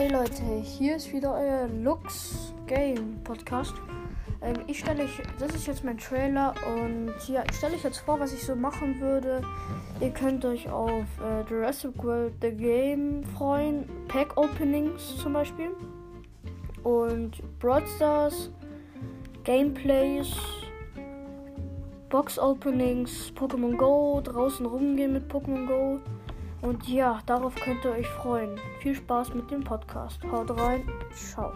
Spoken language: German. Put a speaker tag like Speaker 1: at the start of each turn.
Speaker 1: Hey Leute, hier ist wieder euer Lux Game Podcast. Ähm, ich stelle euch, das ist jetzt mein Trailer und ich stelle euch jetzt vor, was ich so machen würde. Ihr könnt euch auf äh, Jurassic World The Game freuen, Pack Openings zum Beispiel und Broadstars, Gameplays, Box Openings, Pokémon Go, draußen rumgehen mit Pokémon Go. Und ja, darauf könnt ihr euch freuen. Viel Spaß mit dem Podcast. Haut rein. Ciao.